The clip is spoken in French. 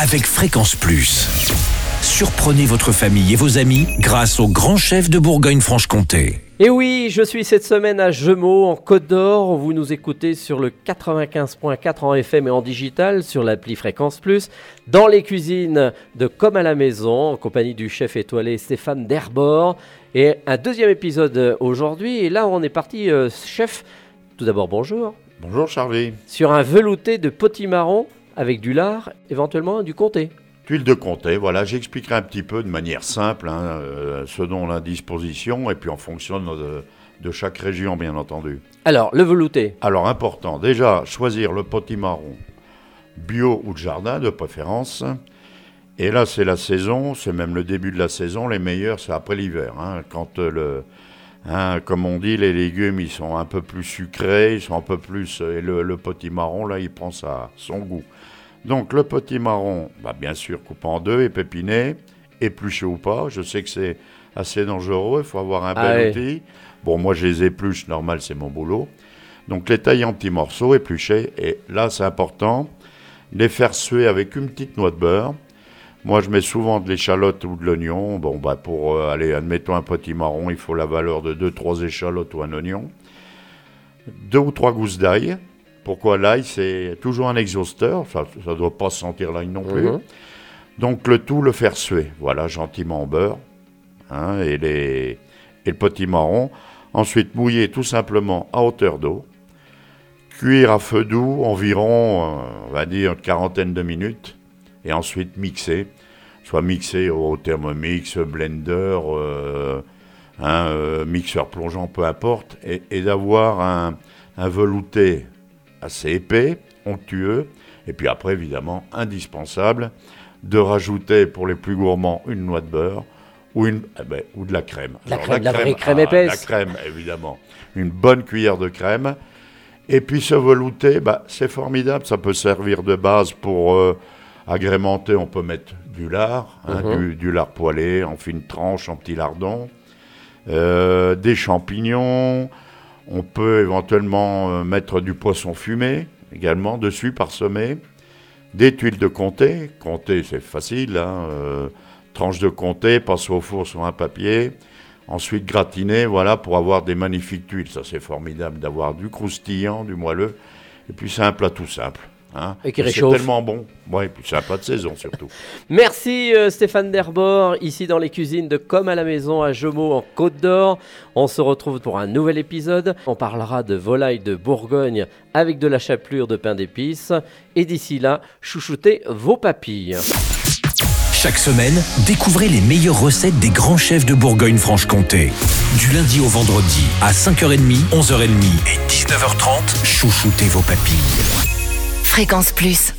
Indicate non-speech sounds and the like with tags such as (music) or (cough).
avec Fréquence Plus. Surprenez votre famille et vos amis grâce au grand chef de Bourgogne-Franche-Comté. Et oui, je suis cette semaine à Gemaux, en Côte d'Or. Vous nous écoutez sur le 95.4 en FM et en digital, sur l'appli Fréquence Plus, dans les cuisines de Comme à la maison, en compagnie du chef étoilé Stéphane Derbord. Et un deuxième épisode aujourd'hui. Et là, on est parti, euh, chef. Tout d'abord, bonjour. Bonjour Charlie. Sur un velouté de potimarron avec du lard, éventuellement du comté. Tuile de comté, voilà, j'expliquerai un petit peu de manière simple hein, euh, ce dont on a disposition et puis en fonction de, de chaque région, bien entendu. Alors, le velouté. Alors, important, déjà, choisir le potimarron bio ou de jardin, de préférence. Et là, c'est la saison, c'est même le début de la saison. Les meilleurs, c'est après l'hiver. hein, quand euh, le. Hein, comme on dit, les légumes, ils sont un peu plus sucrés, ils sont un peu plus. Et le, le potimarron, là, il prend sa, son goût. Donc, le potimarron, bah, bien sûr, coupé en deux, épepiné, épluché ou pas. Je sais que c'est assez dangereux, il faut avoir un Ah bel ouais. outil. Bon, moi, je les épluche, normal, c'est mon boulot. Donc, les tailler en petits morceaux, épluchés. Et là, c'est important, les faire suer avec une petite noix de beurre. Moi, je mets souvent de l'échalote ou de l'oignon. Bon, bah, pour euh, aller, admettons un potimarron, il faut la valeur de 2-3 échalotes ou un oignon. Deux ou trois gousses d'ail. Pourquoi l'ail? C'est toujours un exhausteur. Ça ne doit pas sentir l'ail non plus. Mhm. Donc, le tout, le faire suer. Voilà, gentiment en beurre. hein, et, les, et le potimarron. Ensuite, mouiller tout simplement à hauteur d'eau. Cuire à feu doux environ, euh, on va dire, une quarantaine de minutes. Et ensuite mixer. Soit mixer au thermomix, blender, euh, hein, euh, mixeur plongeant, peu importe. Et, et d'avoir un, un velouté assez épais, onctueux. Et puis après, évidemment, indispensable, de rajouter pour les plus gourmands une noix de beurre ou, une, eh ben, ou de la crème. La crème, la vraie crème ah, épaisse. La crème, évidemment. Une bonne cuillère de crème. Et puis ce velouté, bah, c'est formidable. Ça peut servir de base pour euh, agrémenter. On peut mettre du lard, hein, Mhm. du, du lard poêlé en fines tranches, en petits lardons, euh, des champignons. On peut éventuellement euh, mettre du poisson fumé également dessus, parsemé. Des tuiles de comté. Comté, c'est facile. Hein, euh, tranche de comté, passe au four sur un papier. Ensuite, gratiner, voilà, pour avoir des magnifiques tuiles. Ça, c'est formidable d'avoir du croustillant, du moelleux. Et puis, c'est un plat tout simple. Hein. Et qui c'est réchauffe. tellement bon. Ouais, et puis c'est un plat de saison, surtout. (laughs) Merci euh, Stéphane Derbord, ici dans les cuisines de Comme à la maison à Gemaux en Côte d'Or. On se retrouve pour un nouvel épisode. On parlera de volaille de Bourgogne avec de la chapelure de pain d'épices. Et d'ici là, chouchoutez vos papilles. Chaque semaine, découvrez les meilleures recettes des grands chefs de Bourgogne-Franche-Comté. Du lundi au vendredi à 5h30, 11h30 et 19h30, chouchoutez vos papilles. Fréquence Plus.